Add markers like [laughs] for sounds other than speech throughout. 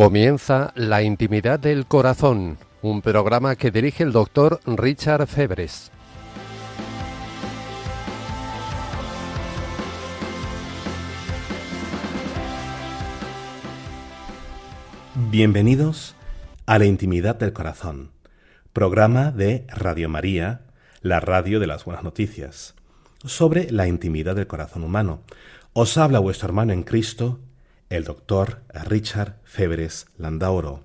Comienza La Intimidad del Corazón, un programa que dirige el doctor Richard Febres. Bienvenidos a La Intimidad del Corazón, programa de Radio María, la radio de las buenas noticias, sobre la intimidad del corazón humano. Os habla vuestro hermano en Cristo, el doctor Richard Febres Landauro,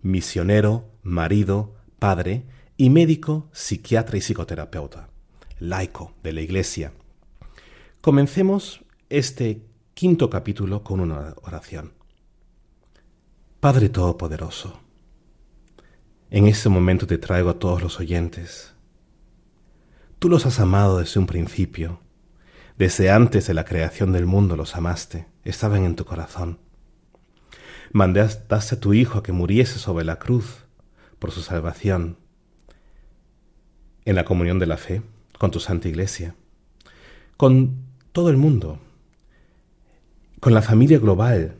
misionero, marido, padre y médico, psiquiatra y psicoterapeuta, laico de la Iglesia. Comencemos este quinto capítulo con una oración. Padre Todopoderoso, en este momento te traigo a todos los oyentes. Tú los has amado desde un principio, desde antes de la creación del mundo los amaste, estaban en tu corazón. Mandaste a tu Hijo a que muriese sobre la cruz por su salvación, en la comunión de la fe, con tu Santa Iglesia, con todo el mundo, con la familia global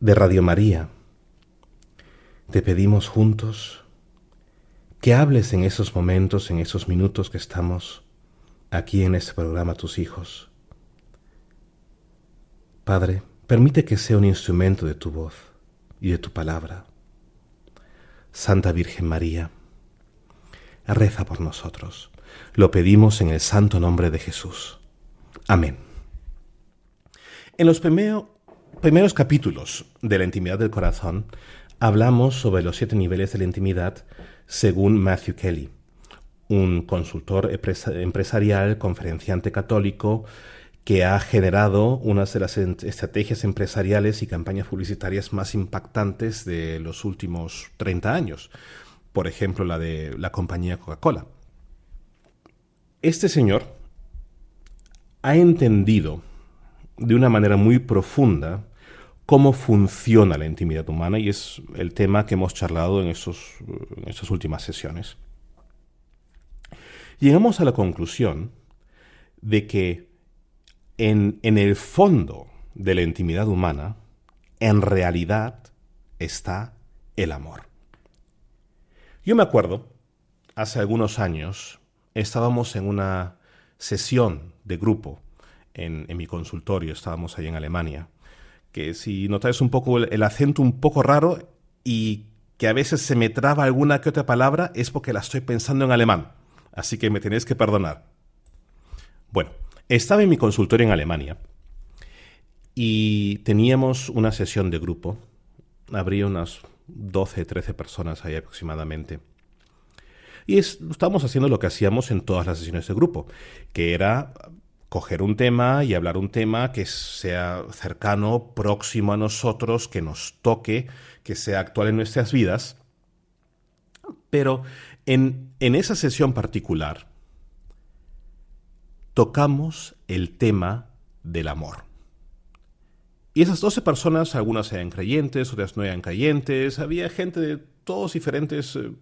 de Radio María. Te pedimos juntos que hables en esos momentos, en esos minutos que estamos aquí en este programa tus hijos. Padre, permite que sea un instrumento de tu voz y de tu palabra. Santa Virgen María, reza por nosotros. Lo pedimos en el santo nombre de Jesús. Amén. En los primeros capítulos de la intimidad del corazón hablamos sobre los siete niveles de la intimidad según Matthew Kelly, un consultor empresarial, conferenciante católico, que ha generado una de las estrategias empresariales y campañas publicitarias más impactantes de los últimos 30 años. Por ejemplo, la de la compañía Coca-Cola. Este señor ha entendido de una manera muy profunda cómo funciona la intimidad humana y es el tema que hemos charlado en, en estas últimas sesiones. Llegamos a la conclusión de que en, en el fondo de la intimidad humana, en realidad está el amor. Yo me acuerdo, hace algunos años, estábamos en una sesión de grupo en, en mi consultorio, estábamos ahí en Alemania, que si notáis un poco el, acento un poco raro y que a veces se me traba alguna que otra palabra, es porque la estoy pensando en alemán. Así que me tenéis que perdonar. Bueno, estaba en mi consultorio en Alemania y teníamos una sesión de grupo. Habría unas 12, 13 personas ahí aproximadamente. Y estábamos haciendo lo que hacíamos en todas las sesiones de grupo, que era coger un tema y hablar un tema que sea cercano, próximo a nosotros, que nos toque, que sea actual en nuestras vidas. Pero en, esa sesión particular tocamos el tema del amor. Y esas 12 personas, algunas eran creyentes, otras no eran creyentes, había gente de todos diferentes eh,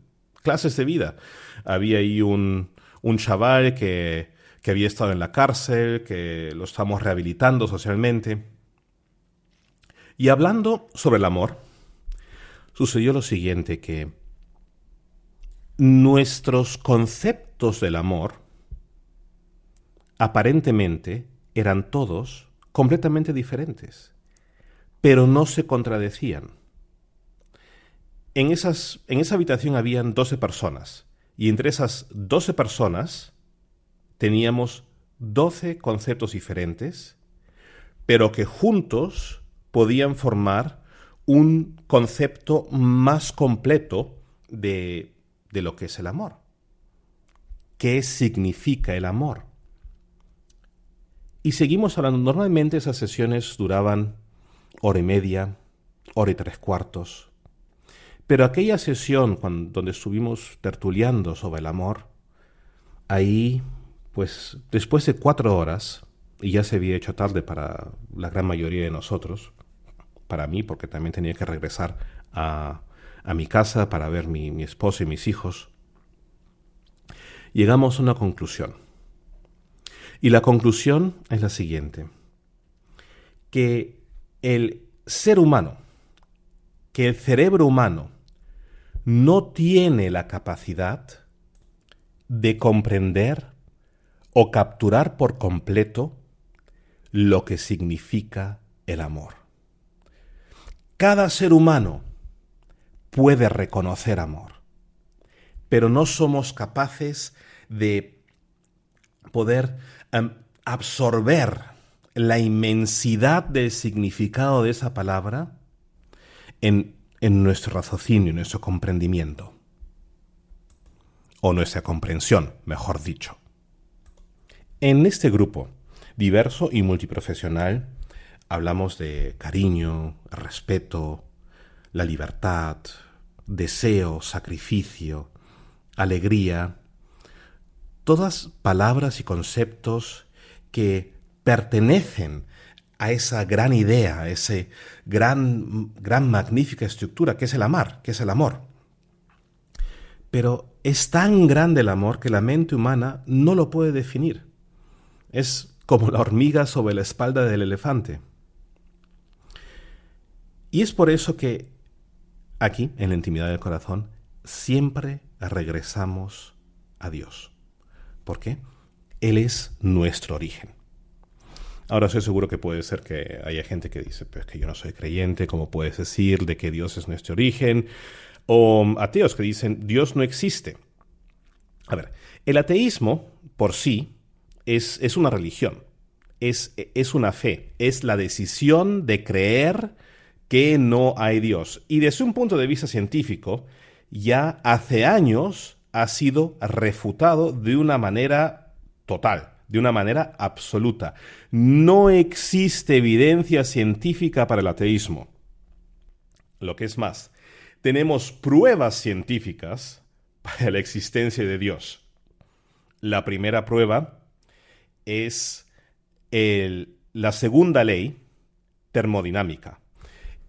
clases de vida. Había ahí un, un chaval que que había estado en la cárcel, que lo estamos rehabilitando socialmente. Y hablando sobre el amor, sucedió lo siguiente, que nuestros conceptos del amor aparentemente eran todos completamente diferentes, pero no se contradecían. En, esas, en esa habitación habían 12 personas, y entre esas 12 personas teníamos 12 conceptos diferentes, pero que juntos podían formar un concepto más completo de, de lo que es el amor. ¿Qué significa el amor? Y seguimos hablando. Normalmente esas sesiones duraban hora y media, hora y tres cuartos. Pero aquella sesión donde estuvimos tertuleando sobre el amor, ahí pues después de cuatro horas, y ya se había hecho tarde para la gran mayoría de nosotros, para mí, porque también tenía que regresar a, a mi casa para ver mi, mi esposa y mis hijos, llegamos a una conclusión. Y la conclusión es la siguiente, que el ser humano que el cerebro humano no tiene la capacidad de comprender o capturar por completo lo que significa el amor. Cada ser humano puede reconocer amor, pero no somos capaces de poder em, absorber la inmensidad del significado de esa palabra en, en nuestro raciocinio, en nuestro comprendimiento, o nuestra comprensión, mejor dicho. En este grupo, diverso y multiprofesional, hablamos de cariño, respeto, la libertad, deseo, sacrificio, alegría, todas palabras y conceptos que pertenecen a esa gran idea, a esa gran, gran magnífica estructura que es el amar, que es el amor. Pero es tan grande el amor que la mente humana no lo puede definir. Es como la hormiga sobre la espalda del elefante. Y es por eso que aquí, en la intimidad del corazón, siempre regresamos a Dios. ¿Por qué? Él es nuestro origen. Ahora estoy seguro que puede ser que haya gente que dice, pues que yo no soy creyente, ¿cómo puedes decir de que Dios es nuestro origen? O ateos que dicen, Dios no existe. A ver, el ateísmo por sí es, es una religión, es, es una fe, es la decisión de creer que no hay Dios. Y desde un punto de vista científico, ya hace años ha sido refutado de una manera total de una manera absoluta. No existe evidencia científica para el ateísmo. Lo que es más, tenemos pruebas científicas para la existencia de Dios. La primera prueba es la segunda ley termodinámica,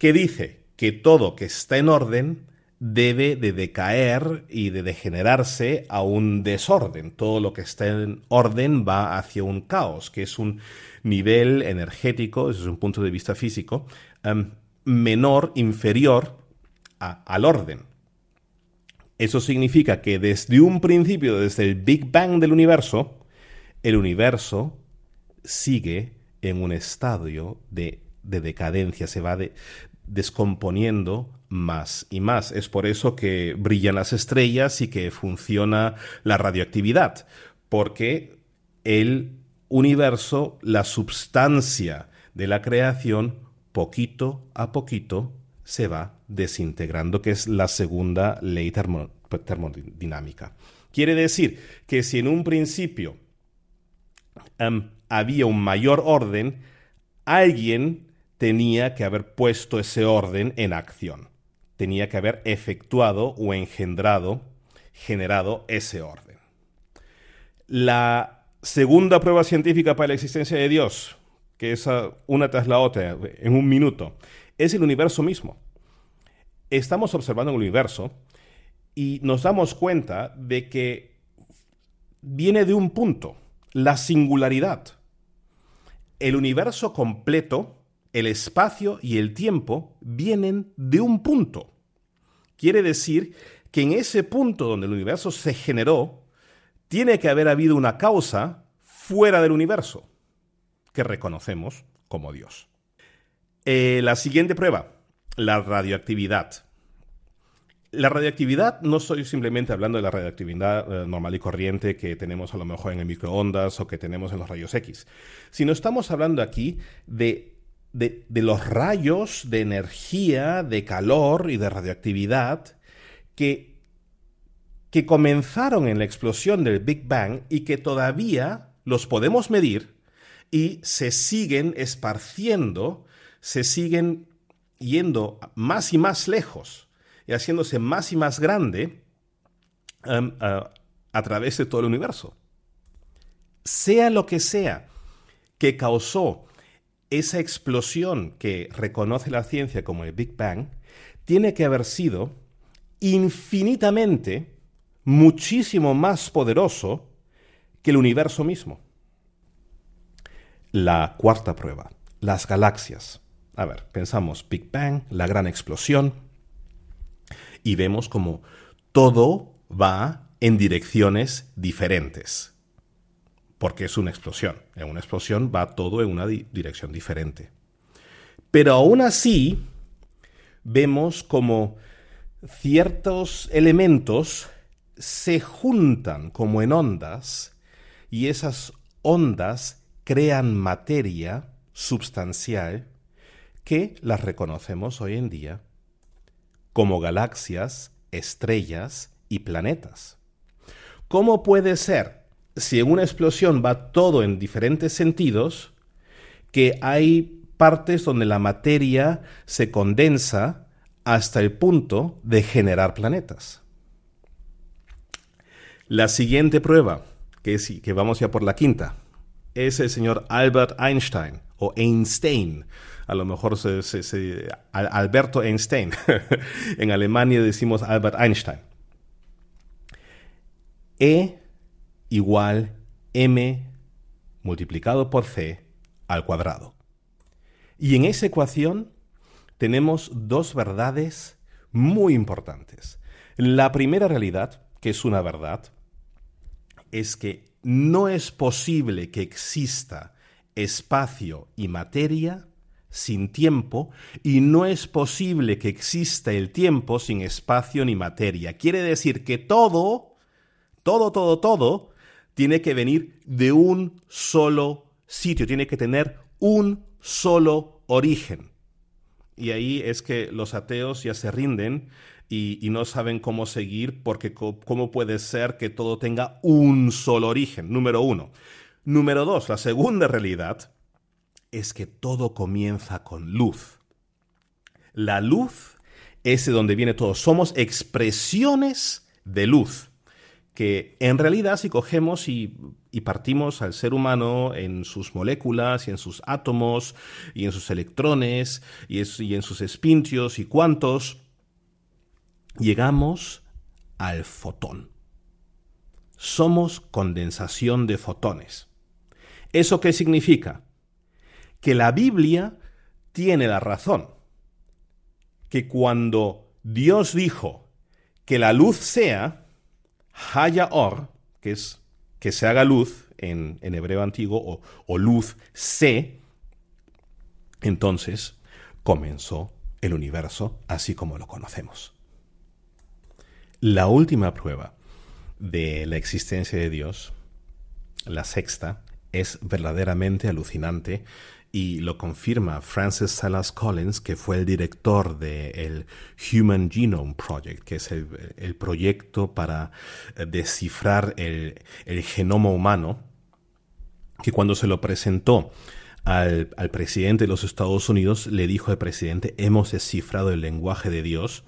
que dice que todo que está en orden debe de decaer y de degenerarse a un desorden. Todo lo que está en orden va hacia un caos, que es un nivel energético, desde un punto de vista físico, em, menor, inferior al orden. Eso significa que desde un principio, desde el Big Bang del universo, el universo sigue en un estadio de, decadencia, se va descomponiendo más y más. Es por eso que brillan las estrellas y que funciona la radioactividad, porque el universo, la substancia de la creación, poquito a poquito se va desintegrando, que es la segunda ley termodinámica. Quiere decir que si en un principio em, había un mayor orden, alguien tenía que haber puesto ese orden en acción tenía que haber efectuado o engendrado, generado ese orden. La segunda prueba científica para la existencia de Dios, que es una tras la otra en un minuto, es el universo mismo. Estamos observando el universo y nos damos cuenta de que viene de un punto, la singularidad. El universo completo el espacio y el tiempo vienen de un punto. Quiere decir que en ese punto donde el universo se generó, tiene que haber habido una causa fuera del universo, que reconocemos como Dios. Eh, la siguiente prueba, la radioactividad. La radioactividad, no estoy simplemente hablando de la radioactividad eh, normal y corriente que tenemos a lo mejor en el microondas o que tenemos en los rayos X, sino estamos hablando aquí de de, los rayos de energía, de calor y de radioactividad que, que comenzaron en la explosión del Big Bang y que todavía los podemos medir y se siguen esparciendo, se siguen yendo más y más lejos y haciéndose más y más grande um, a través de todo el universo. Sea lo que sea que causó esa explosión que reconoce la ciencia como el Big Bang tiene que haber sido infinitamente muchísimo más poderoso que el universo mismo. La cuarta prueba, las galaxias. A ver, pensamos Big Bang, la gran explosión, y vemos como todo va en direcciones diferentes, porque es una explosión. En una explosión va todo en una dirección diferente. Pero aún así, vemos como ciertos elementos se juntan como en ondas y esas ondas crean materia substancial que las reconocemos hoy en día como galaxias, estrellas y planetas. ¿Cómo puede ser, si en una explosión va todo en diferentes sentidos, que hay partes donde la materia se condensa hasta el punto de generar planetas? La siguiente prueba, que, es, que vamos ya por la quinta, es el señor Albert Einstein o Einstein. A lo mejor se, Alberto Einstein. [laughs] en Alemania decimos Albert Einstein. E igual m multiplicado por c al cuadrado. Y en esa ecuación tenemos dos verdades muy importantes. La primera realidad, que es una verdad, es que no es posible que exista espacio y materia sin tiempo y no es posible que exista el tiempo sin espacio ni materia. Quiere decir que todo, todo, todo, todo, tiene que venir de un solo sitio, tiene que tener un solo origen. Y ahí es que los ateos ya se rinden y, no saben cómo seguir porque cómo puede ser que todo tenga un solo origen, número uno. Número dos, la segunda realidad es que todo comienza con luz. La luz es de donde viene todo. Somos expresiones de luz que en realidad si cogemos y, partimos al ser humano en sus moléculas y en sus átomos y en sus electrones y, y en sus espintios y cuantos, llegamos al fotón. Somos condensación de fotones. ¿Eso qué significa? Que la Biblia tiene la razón. Que cuando Dios dijo que la luz sea, haya or, que es que se haga luz en, hebreo antiguo, o, o luz se, entonces comenzó el universo así como lo conocemos. La última prueba de la existencia de Dios, la sexta, es verdaderamente alucinante y lo confirma Francis Salas Collins, que fue el director del Human Genome Project, que es el, proyecto para eh, descifrar el, genoma humano, que cuando se lo presentó al, al, presidente de los Estados Unidos, le dijo al presidente, hemos descifrado el lenguaje de Dios,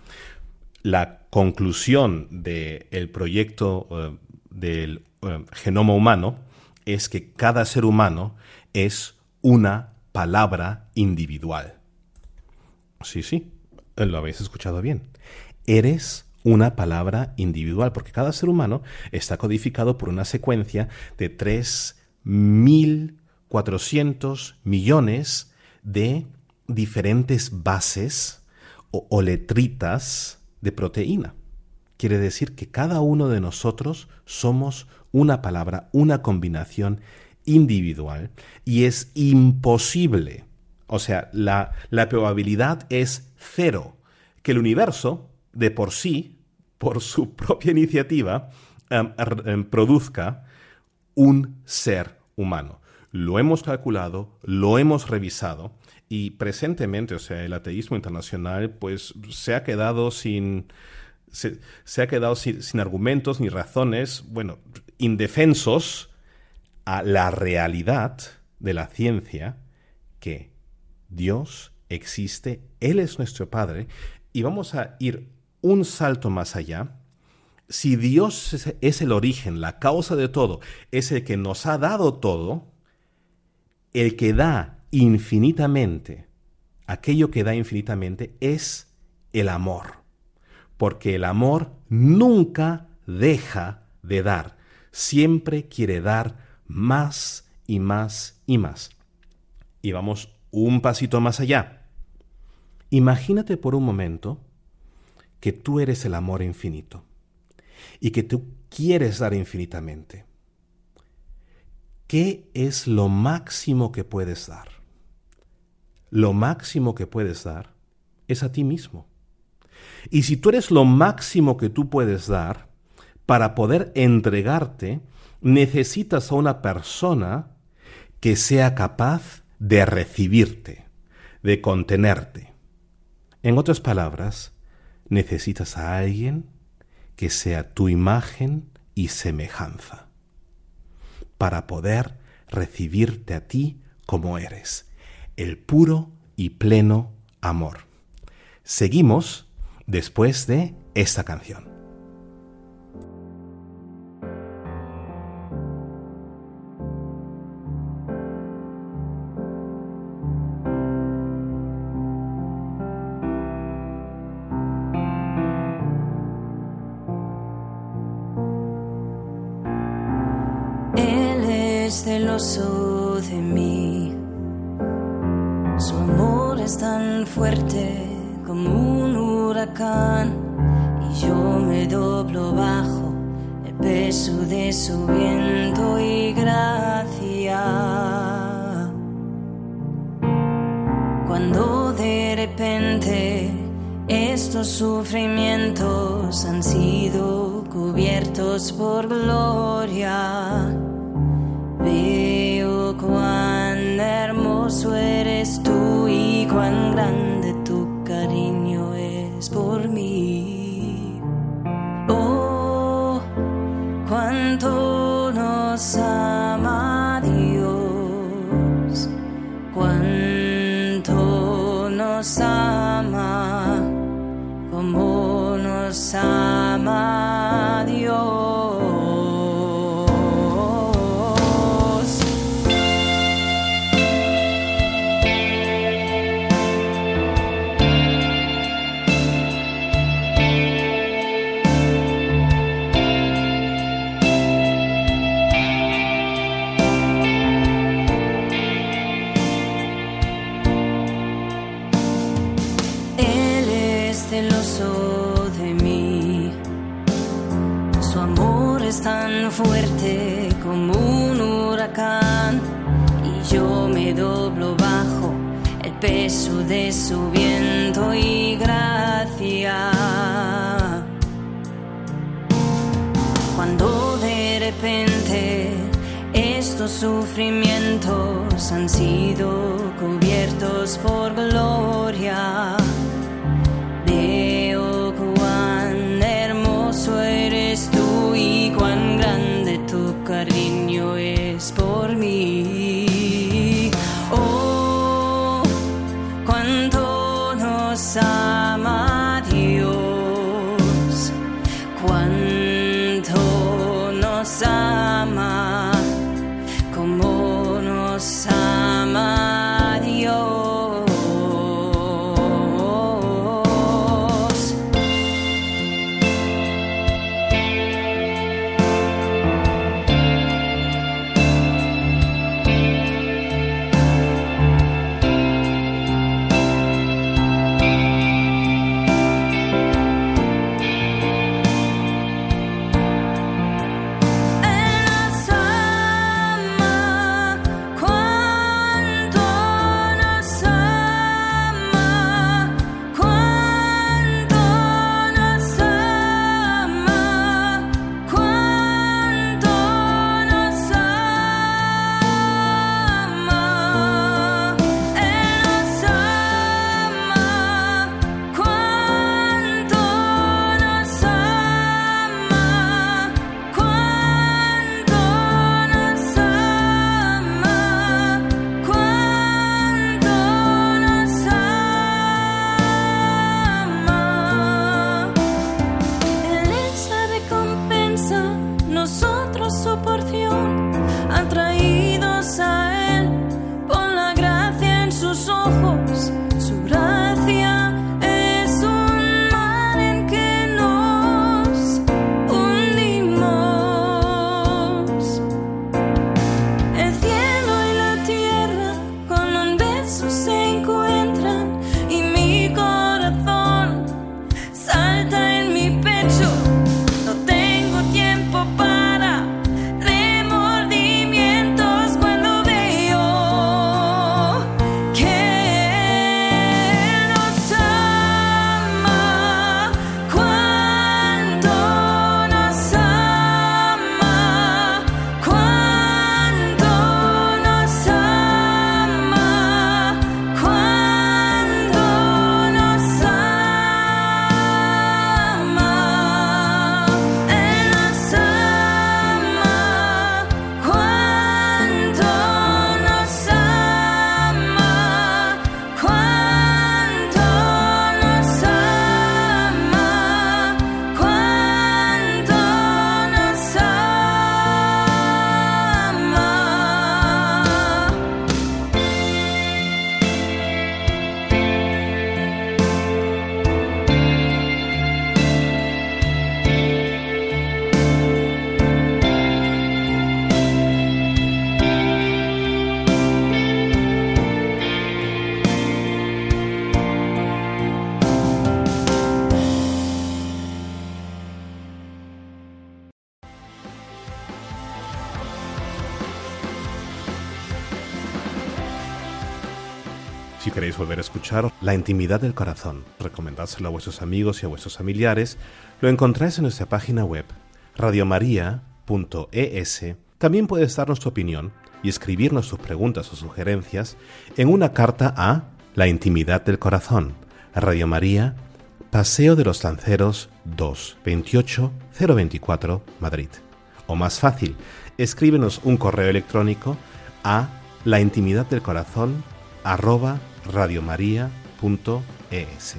la conclusión del proyecto eh, del eh, genoma humano es que cada ser humano es una palabra individual. Sí, sí, lo habéis escuchado bien. Eres una palabra individual, porque cada ser humano está codificado por una secuencia de 3.400 millones de diferentes bases o letritas de proteína. Quiere decir que cada uno de nosotros somos una palabra, una combinación individual y es imposible, o sea, la, probabilidad es cero, que el universo de por sí, por su [laughs] propia iniciativa, em, em, produzca un ser humano. Lo hemos calculado, lo hemos revisado y presentemente, o sea, el ateísmo internacional, pues se ha quedado sin, se, ha quedado sin, argumentos ni razones, bueno, indefensos a la realidad de la ciencia que Dios existe, Él es nuestro Padre, y vamos a ir un salto más allá. Si Dios es el origen, la causa de todo, es el que nos ha dado todo, el que da infinitamente, aquello que da infinitamente es el amor, porque el amor nunca deja de dar, siempre quiere dar más y más y más. Y vamos un pasito más allá. Imagínate por un momento que tú eres el amor infinito y que tú quieres dar infinitamente. ¿Qué es lo máximo que puedes dar? Lo máximo que puedes dar es a ti mismo. Y si tú eres lo máximo que tú puedes dar, para poder entregarte, necesitas a una persona que sea capaz de recibirte, de contenerte. En otras palabras, necesitas a alguien que sea tu imagen y semejanza, para poder recibirte a ti como eres, el puro y pleno amor. Seguimos después de esta canción. nossa su viento y gracia. Cuando de repente estos sufrimientos han sido cubiertos por gloria. La intimidad del corazón, recomendárselo a vuestros amigos y a vuestros familiares, lo encontráis en nuestra página web radiomaria.es. También puedes darnos tu opinión y escribirnos tus preguntas o sugerencias en una carta a La intimidad del corazón, Radio María, Paseo de los Lanceros 2, 28 024, Madrid. O más fácil, escríbenos un correo electrónico a la intimidad del corazón arroba radiomaria.es.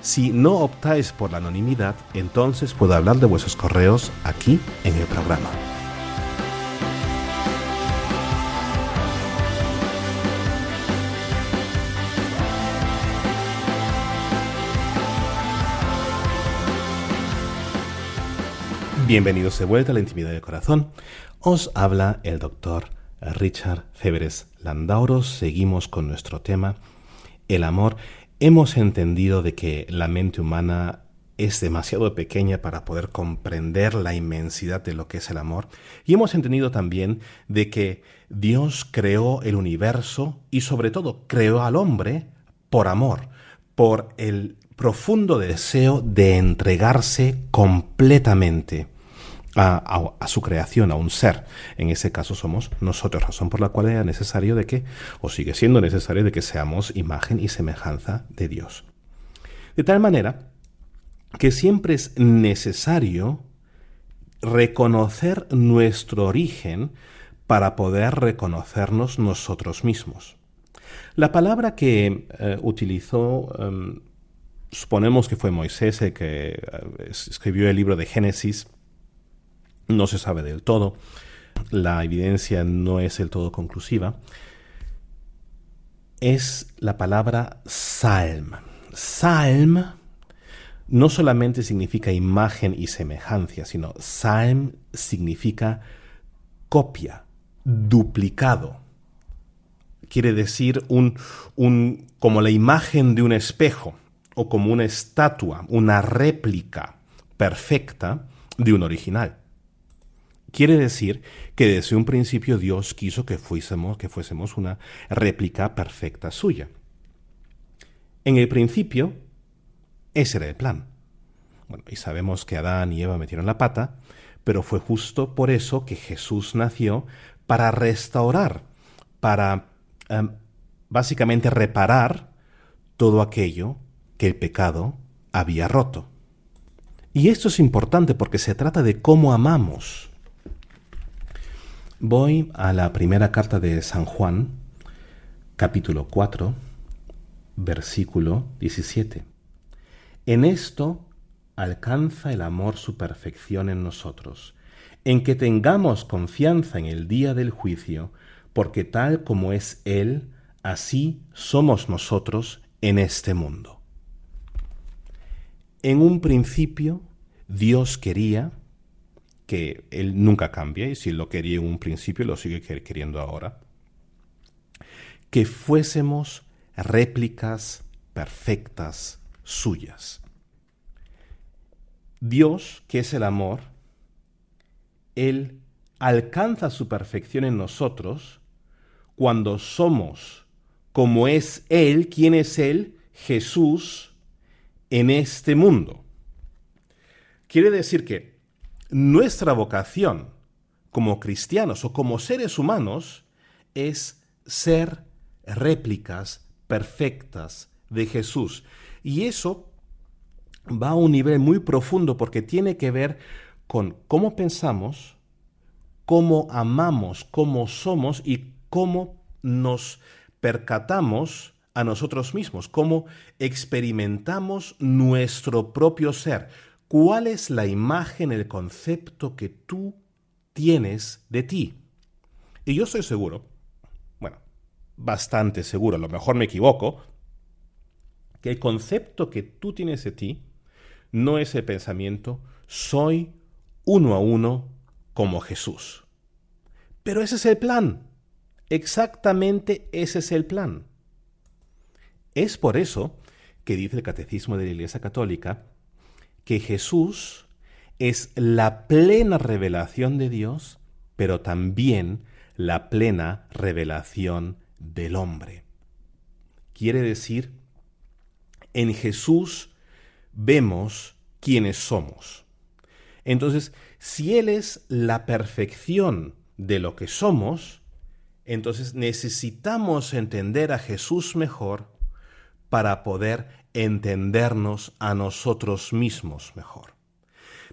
Si no optáis por la anonimidad, entonces puedo hablar de vuestros correos aquí en el programa. Bienvenidos de vuelta a la intimidad del corazón. Os habla el doctor Richard Febres Landauros. Seguimos con nuestro tema, el amor. Hemos entendido de que la mente humana es demasiado pequeña para poder comprender la inmensidad de lo que es el amor. Y hemos entendido también de que Dios creó el universo y sobre todo creó al hombre por amor, por el profundo deseo de entregarse completamente a, su creación, a un ser. En ese caso somos nosotros, razón por la cual era necesario de que, o sigue siendo necesario de que seamos imagen y semejanza de Dios. De tal manera que siempre es necesario reconocer nuestro origen para poder reconocernos nosotros mismos. La palabra que eh, utilizó, em, suponemos que fue Moisés el que eh, escribió el libro de Génesis, no se sabe del todo, la evidencia no es del todo conclusiva, es la palabra salm. Salm no solamente significa imagen y semejanza, sino salm significa copia, duplicado. Quiere decir un, un, como la imagen de un espejo o como una estatua, una réplica perfecta de un original. Quiere decir que desde un principio Dios quiso que fuésemos, que fuésemos una réplica perfecta suya. En el principio, ese era el plan. Bueno, y sabemos que Adán y Eva metieron la pata, pero fue justo por eso que Jesús nació para restaurar, para em, básicamente reparar todo aquello que el pecado había roto. Y esto es importante porque se trata de cómo amamos. Voy a la primera carta de San Juan, capítulo 4, versículo 17. En esto alcanza el amor su perfección en nosotros, en que tengamos confianza en el día del juicio, porque tal como es Él, así somos nosotros en este mundo. En un principio, Dios quería que él nunca cambia y si lo quería en un principio lo sigue queriendo ahora. Que fuésemos réplicas perfectas suyas. Dios, que es el amor, Él alcanza su perfección en nosotros cuando somos como es Él, quien es Él, Jesús, en este mundo. Quiere decir que nuestra vocación como cristianos o como seres humanos es ser réplicas perfectas de Jesús. Y eso va a un nivel muy profundo porque tiene que ver con cómo pensamos, cómo amamos, cómo somos y cómo nos percatamos a nosotros mismos, cómo experimentamos nuestro propio ser, ¿Cuál es la imagen, el concepto que tú tienes de ti? Y yo estoy seguro, bueno, bastante seguro, a lo mejor me equivoco, que el concepto que tú tienes de ti no es el pensamiento soy uno a uno como Jesús. Pero ese es el plan. Exactamente ese es el plan. Es por eso que dice el Catecismo de la Iglesia Católica que Jesús es la plena revelación de Dios, pero también la plena revelación del hombre. quiere decir, en Jesús vemos quiénes somos. Entonces, si Él es la perfección de lo que somos, entonces necesitamos entender a Jesús mejor para poder entendernos a nosotros mismos mejor.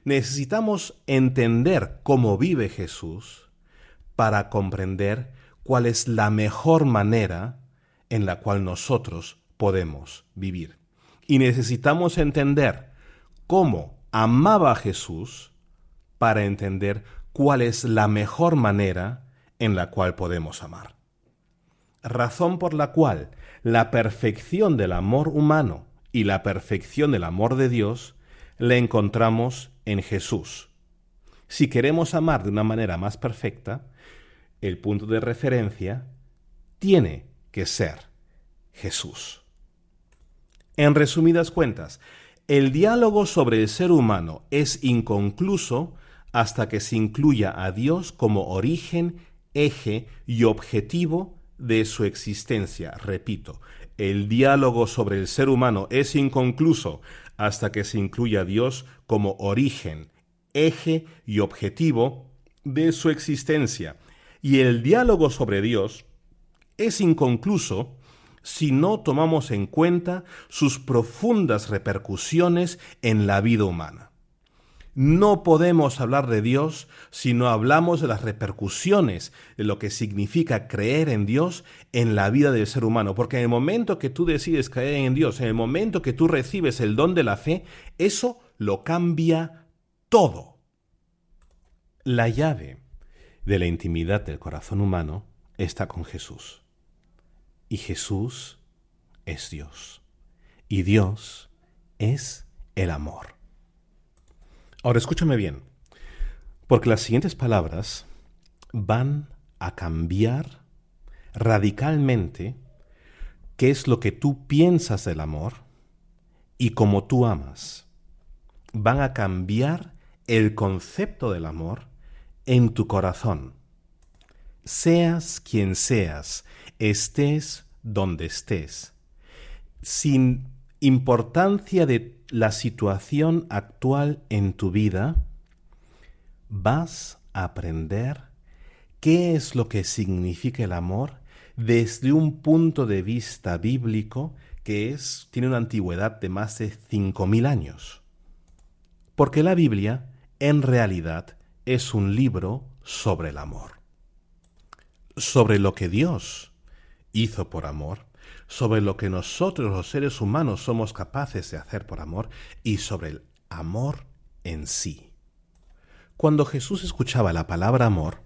Necesitamos entender cómo vive Jesús para comprender cuál es la mejor manera en la cual nosotros podemos vivir. Y necesitamos entender cómo amaba Jesús para entender cuál es la mejor manera en la cual podemos amar. Razón por la cual la perfección del amor humano y la perfección del amor de Dios la encontramos en Jesús. Si queremos amar de una manera más perfecta, el punto de referencia tiene que ser Jesús. En resumidas cuentas, el diálogo sobre el ser humano es inconcluso hasta que se incluya a Dios como origen, eje y objetivo de su existencia. Repito, el diálogo sobre el ser humano es inconcluso hasta que se incluya a Dios como origen, eje y objetivo de su existencia. Y el diálogo sobre Dios es inconcluso si no tomamos en cuenta sus profundas repercusiones en la vida humana. No podemos hablar de Dios si no hablamos de las repercusiones de lo que significa creer en Dios en la vida del ser humano, porque en el momento que tú decides creer en Dios, en el momento que tú recibes el don de la fe, eso lo cambia todo. La llave de la intimidad del corazón humano está con Jesús. Y Jesús es Dios. Y Dios es el amor. Ahora escúchame bien, porque las siguientes palabras van a cambiar radicalmente qué es lo que tú piensas del amor y cómo tú amas. Van a cambiar el concepto del amor en tu corazón. Seas quien seas, estés donde estés, sin importancia de la situación actual en tu vida, vas a aprender qué es lo que significa el amor desde un punto de vista bíblico que es, tiene una antigüedad de más de cinco mil años. Porque la Biblia, en realidad, es un libro sobre el amor sobre lo que Dios hizo por amor, sobre lo que nosotros los seres humanos somos capaces de hacer por amor y sobre el amor en sí. Cuando Jesús escuchaba la palabra amor,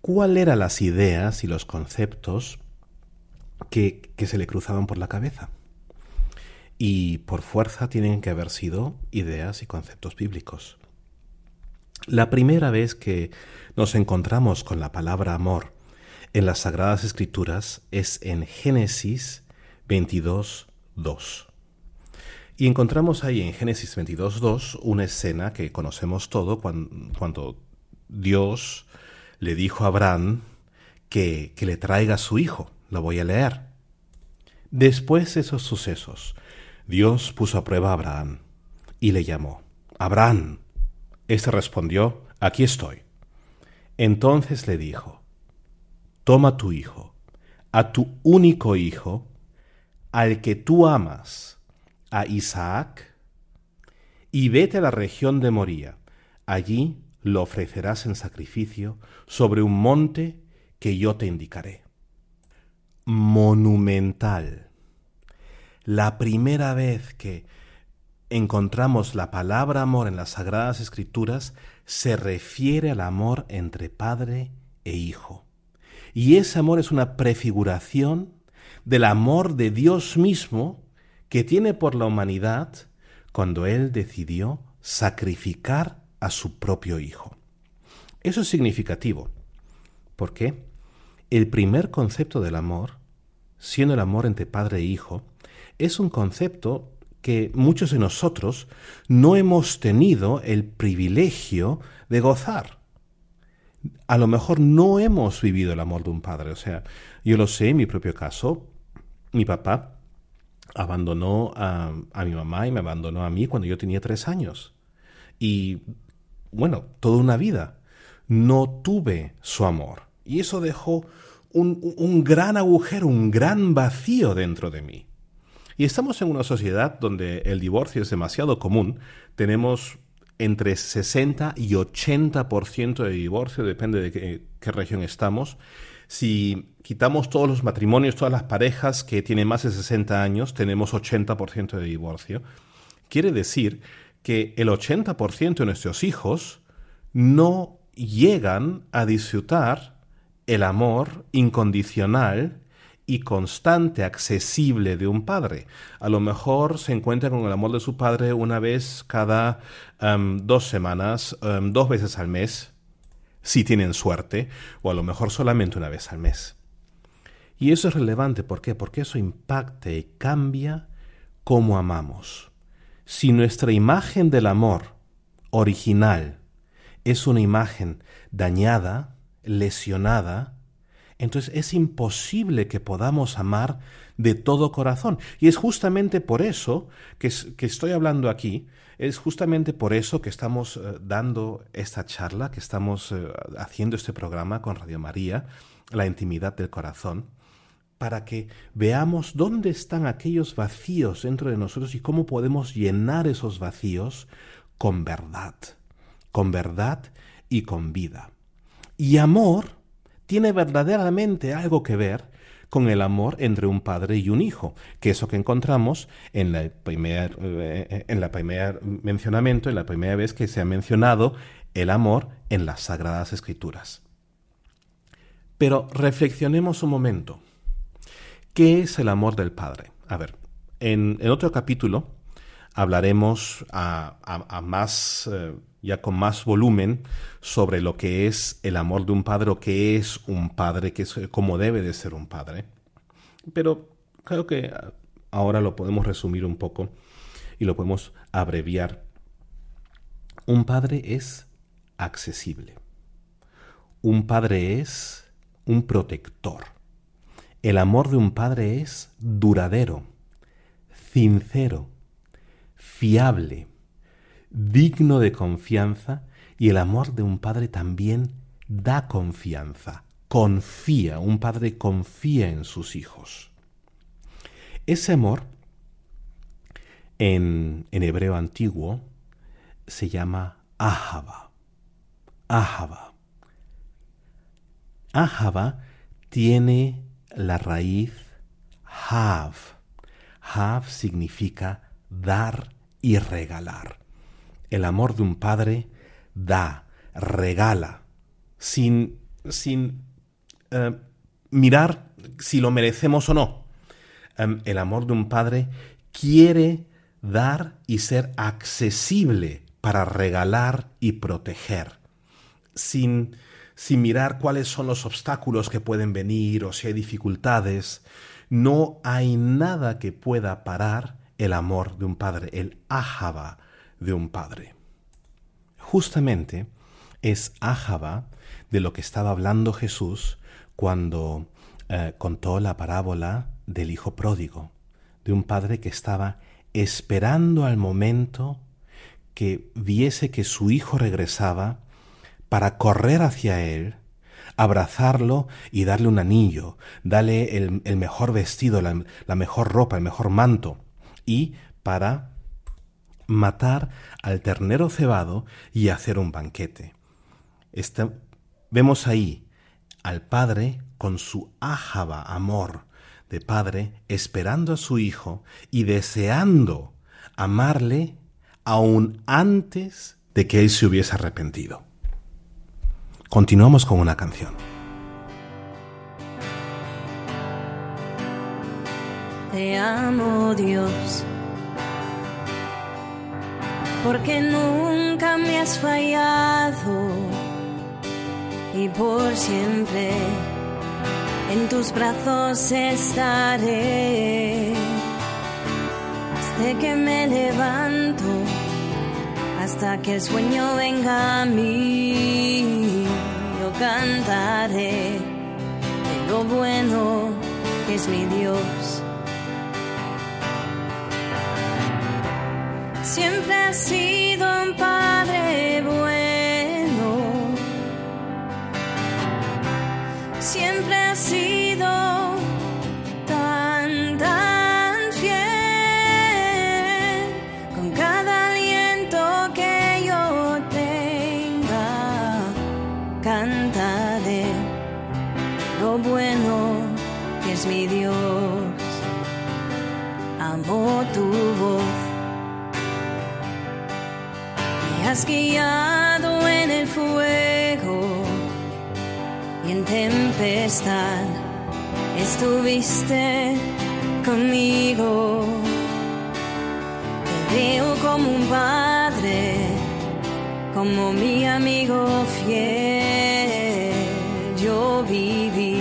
¿cuáles eran las ideas y los conceptos que, que se le cruzaban por la cabeza? Y por fuerza tienen que haber sido ideas y conceptos bíblicos. La primera vez que nos encontramos con la palabra amor en las Sagradas Escrituras es en Génesis 22, 2. Y encontramos ahí en Génesis 22, 2 una escena que conocemos todo cuando, Dios le dijo a Abraham que, que le traiga a su hijo. Lo voy a leer. Después de esos sucesos, Dios puso a prueba a Abraham y le llamó. Abraham. Este respondió, aquí estoy. Entonces le dijo, toma tu hijo, a tu único hijo, al que tú amas, a Isaac, y vete a la región de Moría. Allí lo ofrecerás en sacrificio sobre un monte que yo te indicaré. Monumental. La primera vez que encontramos la palabra amor en las Sagradas Escrituras se refiere al amor entre padre e hijo. Y ese amor es una prefiguración del amor de Dios mismo que tiene por la humanidad cuando Él decidió sacrificar a su propio Hijo. Eso es significativo. ¿Por qué? El primer concepto del amor, siendo el amor entre padre e hijo, es un concepto que muchos de nosotros no hemos tenido el privilegio de gozar a lo mejor no hemos vivido el amor de un padre. O sea, yo lo sé en mi propio caso. Mi papá abandonó a, mi mamá y me abandonó a mí cuando yo tenía tres años. Y bueno, toda una vida no tuve su amor. Y eso dejó un, gran agujero, un gran vacío dentro de mí. Y estamos en una sociedad donde el divorcio es demasiado común. Tenemos entre 60 y 80% de divorcio, depende de qué, región estamos. Si quitamos todos los matrimonios, todas las parejas que tienen más de 60 años, tenemos 80% de divorcio. Quiere decir que el 80% de nuestros hijos no llegan a disfrutar el amor incondicional y constante, accesible de un padre. A lo mejor se encuentra con el amor de su padre una vez cada um, dos semanas, um, dos veces al mes, si tienen suerte, o a lo mejor solamente una vez al mes. Y eso es relevante, ¿por qué? Porque eso impacta y cambia cómo amamos. Si nuestra imagen del amor original es una imagen dañada, lesionada, entonces es imposible que podamos amar de todo corazón. Y es justamente por eso que, que estoy hablando aquí, es justamente por eso que estamos uh, dando esta charla, que estamos uh, haciendo este programa con Radio María, la intimidad del corazón, para que veamos dónde están aquellos vacíos dentro de nosotros y cómo podemos llenar esos vacíos con verdad, con verdad y con vida. Y amor tiene verdaderamente algo que ver con el amor entre un padre y un hijo, que es lo que encontramos en la primer, eh, en la mencionamiento, en la primera vez que se ha mencionado el amor en las Sagradas Escrituras. Pero reflexionemos un momento. ¿Qué es el amor del Padre? A ver, en otro capítulo hablaremos a, más eh, ya con más volumen sobre lo que es el amor de un padre o qué es un padre, qué es cómo debe de ser un padre. Pero creo que ahora lo podemos resumir un poco y lo podemos abreviar. Un padre es accesible. Un padre es un protector. El amor de un padre es duradero, sincero, fiable, digno de confianza y el amor de un padre también da confianza, confía, un padre confía en sus hijos. Ese amor en, en hebreo antiguo se llama ahava. Ahava. Ahava tiene la raíz hav. Hav significa dar y regalar. El amor de un padre da, regala, sin, sin eh, mirar si lo merecemos o no. Um, el amor de un padre quiere dar y ser accesible para regalar y proteger, sin, sin mirar cuáles son los obstáculos que pueden venir o si hay dificultades. No hay nada que pueda parar el amor de un padre, el ahaba, de un padre. Justamente es ájaba de lo que estaba hablando Jesús cuando eh, contó la parábola del hijo pródigo, de un padre que estaba esperando al momento que viese que su hijo regresaba para correr hacia él, abrazarlo y darle un anillo, darle el, mejor vestido, la mejor ropa, el mejor manto, y para matar al ternero cebado y hacer un banquete. vemos ahí al padre con su ájaba amor de padre esperando a su hijo y deseando amarle aún antes de que él se hubiese arrepentido. Continuamos con una canción. Te amo Dios. Porque nunca me has fallado. Y por siempre en tus brazos estaré. Desde que me levanto hasta que el sueño venga a mí, yo cantaré de lo bueno que es mi Dios siempre has sido un padre bueno. Siempre has sido has guiado en el fuego y en tempestad estuviste conmigo. Te veo como un padre, como mi amigo fiel. Yo viví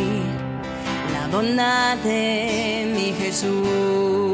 la bondad de mi Jesús.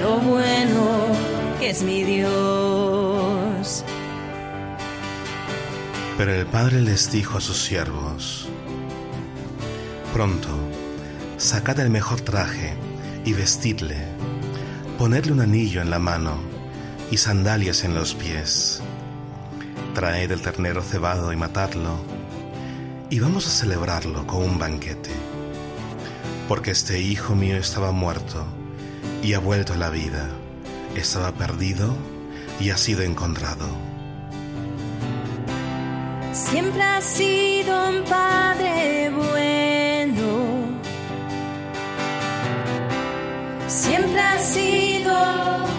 Lo bueno que es mi Dios. Pero el padre les dijo a sus siervos, Pronto, sacad el mejor traje y vestidle, ponedle un anillo en la mano y sandalias en los pies. Traed el ternero cebado y matadlo, y vamos a celebrarlo con un banquete. Porque este hijo mío estaba muerto y ha vuelto a la vida, estaba perdido y ha sido encontrado. Siempre has sido un padre bueno. Siempre has sido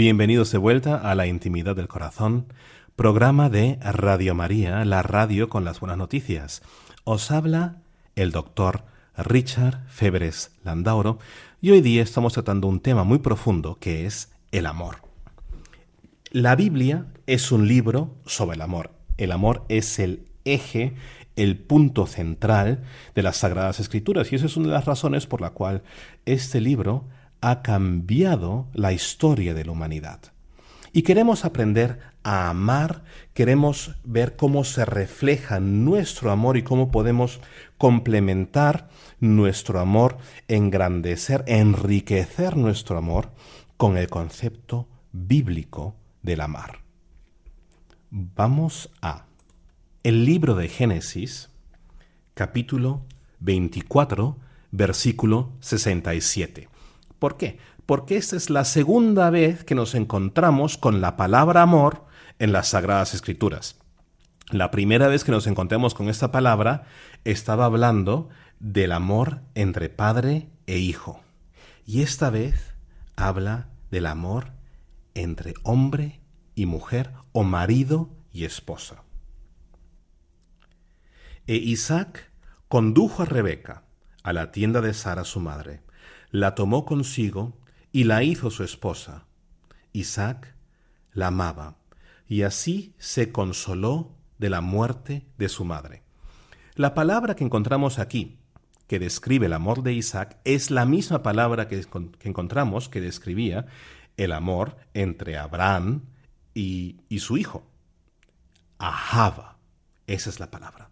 Bienvenidos de vuelta a la intimidad del corazón, programa de Radio María, la radio con las buenas noticias. Os habla el doctor Richard Febres Landauro y hoy día estamos tratando un tema muy profundo que es el amor. La Biblia es un libro sobre el amor. El amor es el eje, el punto central de las Sagradas Escrituras y esa es una de las razones por la cual este libro ha cambiado la historia de la humanidad. Y queremos aprender a amar, queremos ver cómo se refleja nuestro amor y cómo podemos complementar nuestro amor, engrandecer, enriquecer nuestro amor con el concepto bíblico del amar. Vamos a el libro de Génesis, capítulo 24, versículo 67. ¿Por qué? Porque esta es la segunda vez que nos encontramos con la palabra amor en las Sagradas Escrituras. La primera vez que nos encontramos con esta palabra estaba hablando del amor entre padre e hijo. Y esta vez habla del amor entre hombre y mujer o marido y esposa. E Isaac condujo a Rebeca a la tienda de Sara su madre, la tomó consigo y la hizo su esposa, Isaac la amaba y así se consoló de la muerte de su madre. La palabra que encontramos aquí, que describe el amor de Isaac, es la misma palabra que, encontramos que describía el amor entre Abraham y, y su hijo. Ahava, esa es la palabra.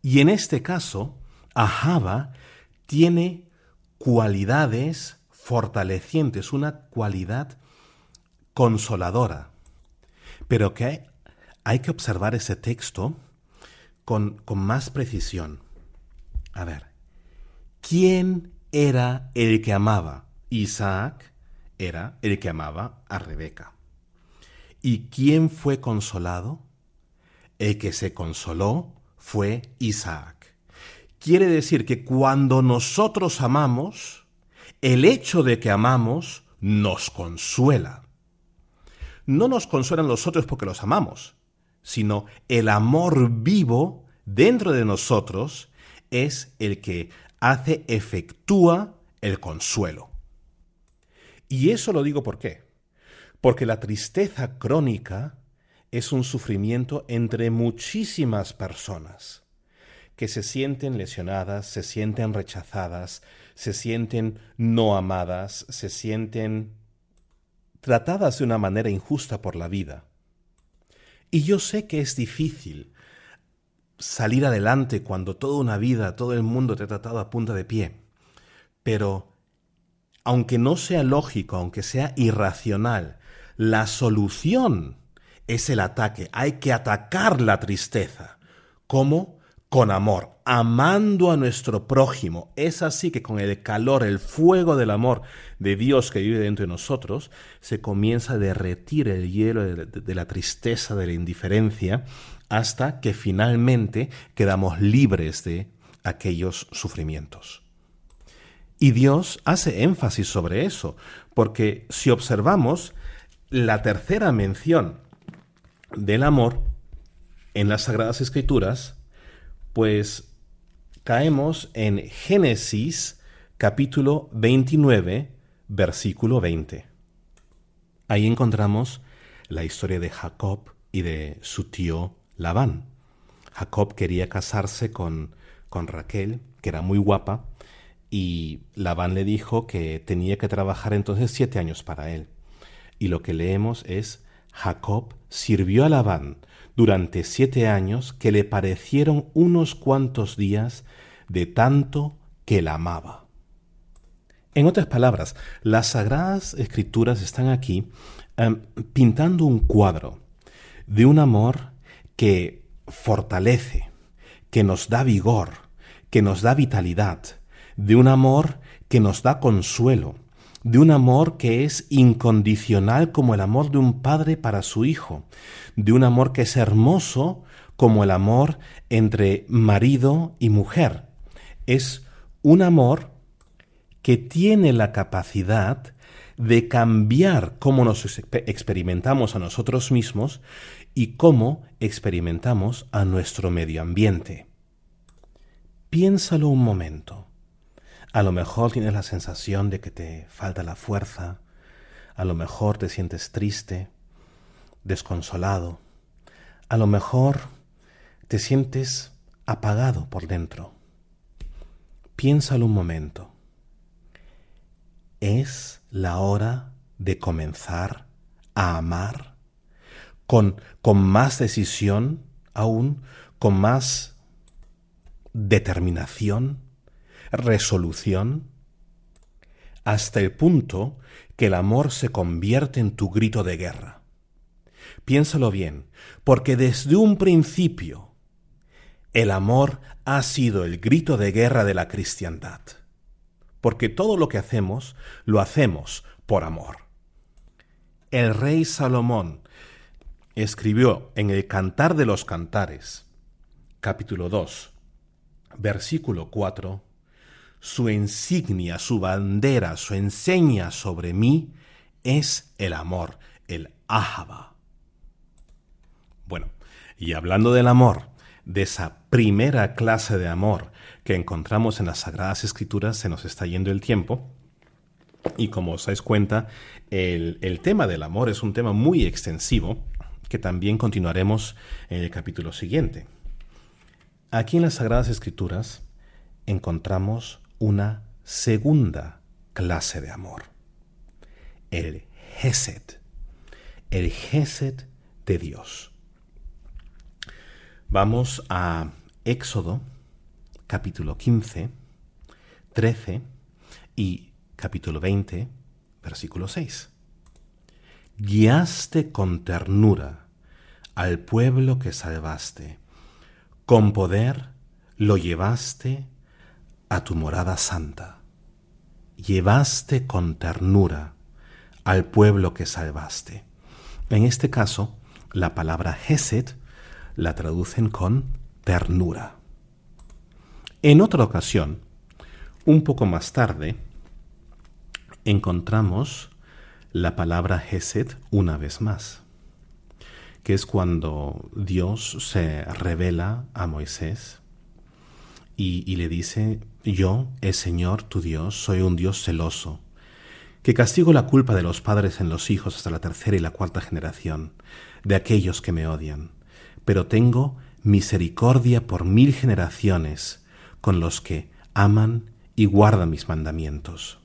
Y en este caso, Ahava tiene cualidades fortalecientes, una cualidad consoladora. Pero que hay que observar ese texto con, con más precisión. A ver, ¿quién era el que amaba? Isaac era el que amaba a Rebeca. ¿Y quién fue consolado? El que se consoló fue Isaac. Quiere decir que cuando nosotros amamos, el hecho de que amamos nos consuela. No nos consuelan los otros porque los amamos, sino el amor vivo dentro de nosotros es el que hace, efectúa el consuelo. Y eso lo digo por qué. Porque la tristeza crónica es un sufrimiento entre muchísimas personas que se sienten lesionadas, se sienten rechazadas, se sienten no amadas, se sienten tratadas de una manera injusta por la vida. Y yo sé que es difícil salir adelante cuando toda una vida, todo el mundo te ha tratado a punta de pie. Pero, aunque no sea lógico, aunque sea irracional, la solución es el ataque. Hay que atacar la tristeza. ¿Cómo? Con amor, amando a nuestro prójimo. Es así que con el calor, el fuego del amor de Dios que vive dentro de nosotros, se comienza a derretir el hielo de, la tristeza, de la indiferencia, hasta que finalmente quedamos libres de aquellos sufrimientos. Y Dios hace énfasis sobre eso, porque si observamos la tercera mención del amor en las Sagradas Escrituras, pues caemos en Génesis capítulo 29, versículo 20. Ahí encontramos la historia de Jacob y de su tío Labán. Jacob quería casarse con, con Raquel, que era muy guapa, y Labán le dijo que tenía que trabajar entonces siete años para él. Y lo que leemos es, Jacob sirvió a Labán durante siete años que le parecieron unos cuantos días de tanto que la amaba. En otras palabras, las sagradas escrituras están aquí em, pintando un cuadro de un amor que fortalece, que nos da vigor, que nos da vitalidad, de un amor que nos da consuelo, de un amor que es incondicional como el amor de un padre para su hijo, de un amor que es hermoso como el amor entre marido y mujer. Es un amor que tiene la capacidad de cambiar cómo nos experimentamos a nosotros mismos y cómo experimentamos a nuestro medio ambiente. Piénsalo un momento. A lo mejor tienes la sensación de que te falta la fuerza, a lo mejor te sientes triste, desconsolado, a lo mejor te sientes apagado por dentro. Piénsalo un momento. ¿Es la hora de comenzar a amar con, con más decisión aún, con más determinación? Resolución, hasta el punto que el amor se convierte en tu grito de guerra. Piénsalo bien, porque desde un principio el amor ha sido el grito de guerra de la cristiandad, porque todo lo que hacemos lo hacemos por amor. El rey Salomón escribió en el Cantar de los Cantares, capítulo 2, versículo 4, su insignia, su bandera, su enseña sobre mí es el amor, el ahaba. Bueno, y hablando del amor, de esa primera clase de amor que encontramos en las Sagradas Escrituras, se nos está yendo el tiempo, Y como os dais cuenta, el, el tema del amor es un tema muy extensivo que también continuaremos en el capítulo siguiente. Aquí en las Sagradas Escrituras encontramos una segunda clase de amor, el Gesed, el Gesed de Dios. Vamos a Éxodo capítulo 15, 13 y capítulo 20, versículo 6. Guiaste con ternura al pueblo que salvaste, con poder lo llevaste a tu morada santa. Llevaste con ternura al pueblo que salvaste. En este caso, la palabra Hesed la traducen con ternura. En otra ocasión, un poco más tarde, encontramos la palabra Hesed una vez más, que es cuando Dios se revela a Moisés y, le dice, yo, el Señor tu Dios, soy un Dios celoso, que castigo la culpa de los padres en los hijos hasta la tercera y la cuarta generación, de aquellos que me odian, pero tengo misericordia por mil generaciones con los que aman y guardan mis mandamientos.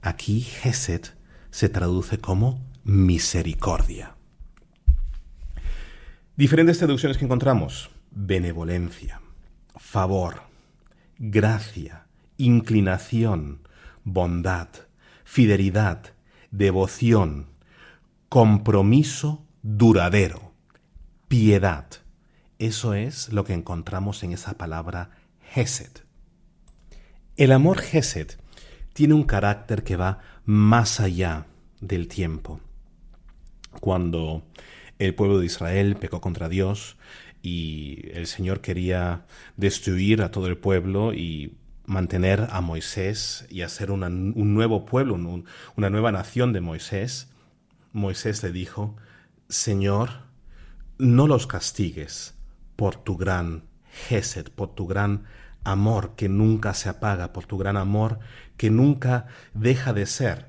Aquí Gesed se traduce como misericordia. Diferentes traducciones que encontramos. Benevolencia, favor, gracia, inclinación, bondad, fidelidad, devoción, compromiso duradero, piedad. Eso es lo que encontramos en esa palabra Hesed. El amor Hesed tiene un carácter que va más allá del tiempo. Cuando el pueblo de Israel pecó contra Dios y el Señor quería destruir a todo el pueblo y mantener a Moisés y hacer un nuevo pueblo, una nueva nación de Moisés, Moisés le dijo, Señor, no los castigues por tu gran Gesed, por tu gran amor que nunca se apaga, por tu gran amor que nunca deja de ser.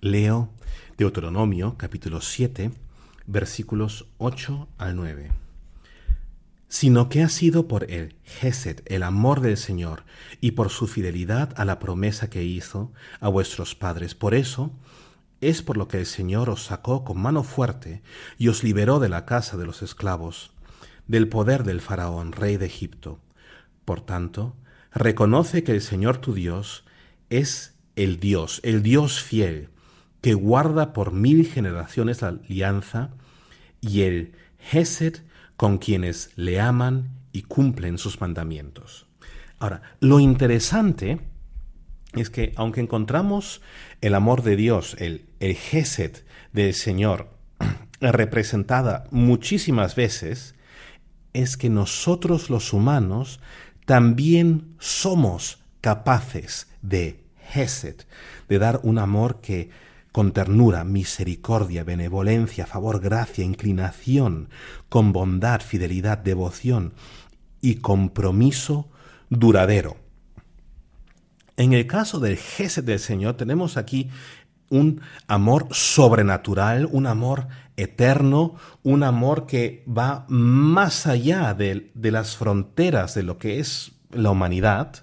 Leo Deuteronomio capítulo 7 versículos 8 al 9. Sino que ha sido por el Gesed, el amor del Señor, y por su fidelidad a la promesa que hizo a vuestros padres. Por eso es por lo que el Señor os sacó con mano fuerte y os liberó de la casa de los esclavos, del poder del faraón, rey de Egipto por tanto, reconoce que el Señor tu Dios es el Dios, el Dios fiel, que guarda por mil generaciones la alianza y el Hesed con quienes le aman y cumplen sus mandamientos. Ahora, lo interesante es que aunque encontramos el amor de Dios, el, el Hesed del Señor, [clears throat] representada muchísimas veces, es que nosotros los humanos también somos capaces de Hesed, de dar un amor que con ternura, misericordia, benevolencia, favor, gracia, inclinación, con bondad, fidelidad, devoción y compromiso duradero. En el caso del Gesed del Señor tenemos aquí un amor sobrenatural, un amor eterno, un amor que va más allá de, las fronteras de lo que es la humanidad,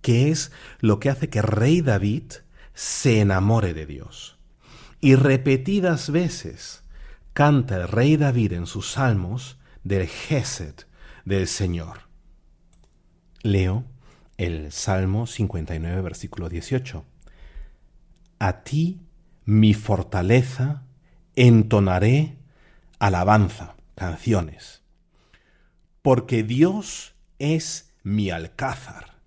que es lo que hace que Rey David se enamore de Dios. Y repetidas veces canta el Rey David en sus salmos del Gesed del Señor. Leo el Salmo 59, versículo 18. A ti, mi fortaleza, entonaré alabanza, canciones. Porque Dios es mi alcázar,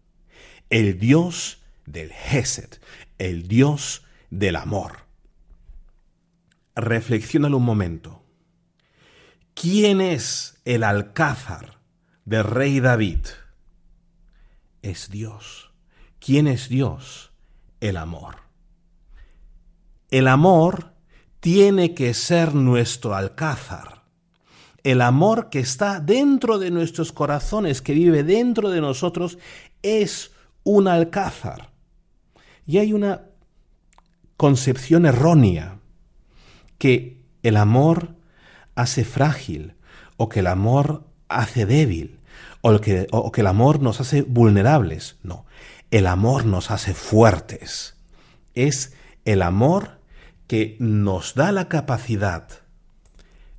el Dios del Gesed, el Dios del amor. Reflexiona un momento. ¿Quién es el alcázar del rey David? Es Dios. ¿Quién es Dios? El amor. El amor tiene que ser nuestro alcázar. El amor que está dentro de nuestros corazones, que vive dentro de nosotros, es un alcázar Y hay una concepción errónea que el amor hace frágil o que el amor hace débil o que, o que el amor nos hace vulnerables. No, el amor nos hace fuertes. Es el amor que nos da la capacidad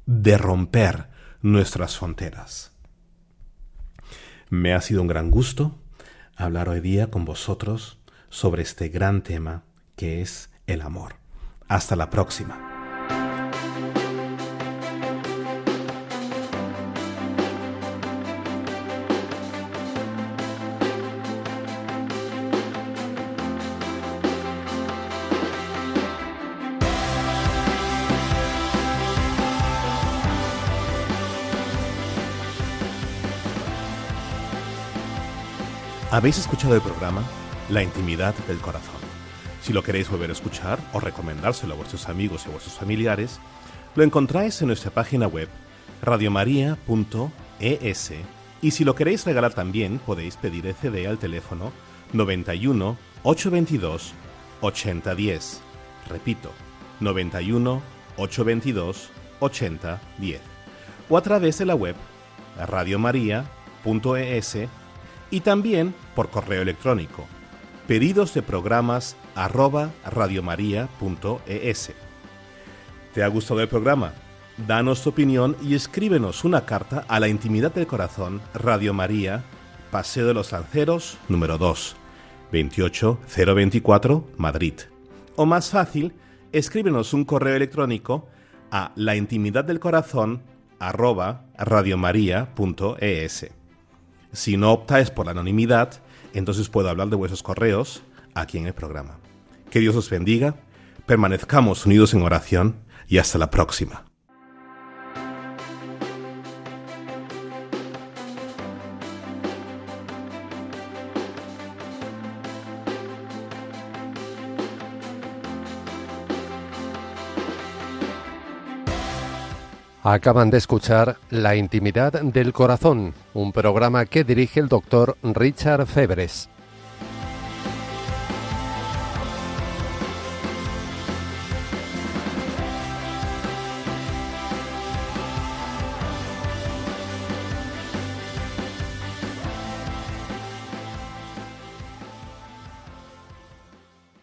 de romper nuestras fronteras. Me ha sido un gran gusto hablar hoy día con vosotros sobre este gran tema que es el amor. Hasta la próxima. Habéis escuchado el programa La intimidad del corazón. Si lo queréis volver a escuchar o recomendárselo a vuestros amigos y a vuestros familiares, lo encontráis en nuestra página web radiomaria.es y si lo queréis regalar también podéis pedir el CD al teléfono 91 822 8010. Repito, 91 822 8010. O a través de la web radiomaria.es y también por correo electrónico pedidos de programas arroba radiomaria.es. ¿Te ha gustado el programa? Danos tu opinión y escríbenos una carta a la intimidad del corazón Radio María, Paseo de los Lanceros, número 2, 28024, Madrid. O más fácil, escríbenos un correo electrónico a la intimidad del corazón arroba radiomaria.es. Si no optáis por la anonimidad, entonces puedo hablar de vuestros correos aquí en el programa. Que Dios os bendiga, permanezcamos unidos en oración y hasta la próxima. Acaban de escuchar La intimidad del corazón, un programa que dirige el doctor Richard Febres.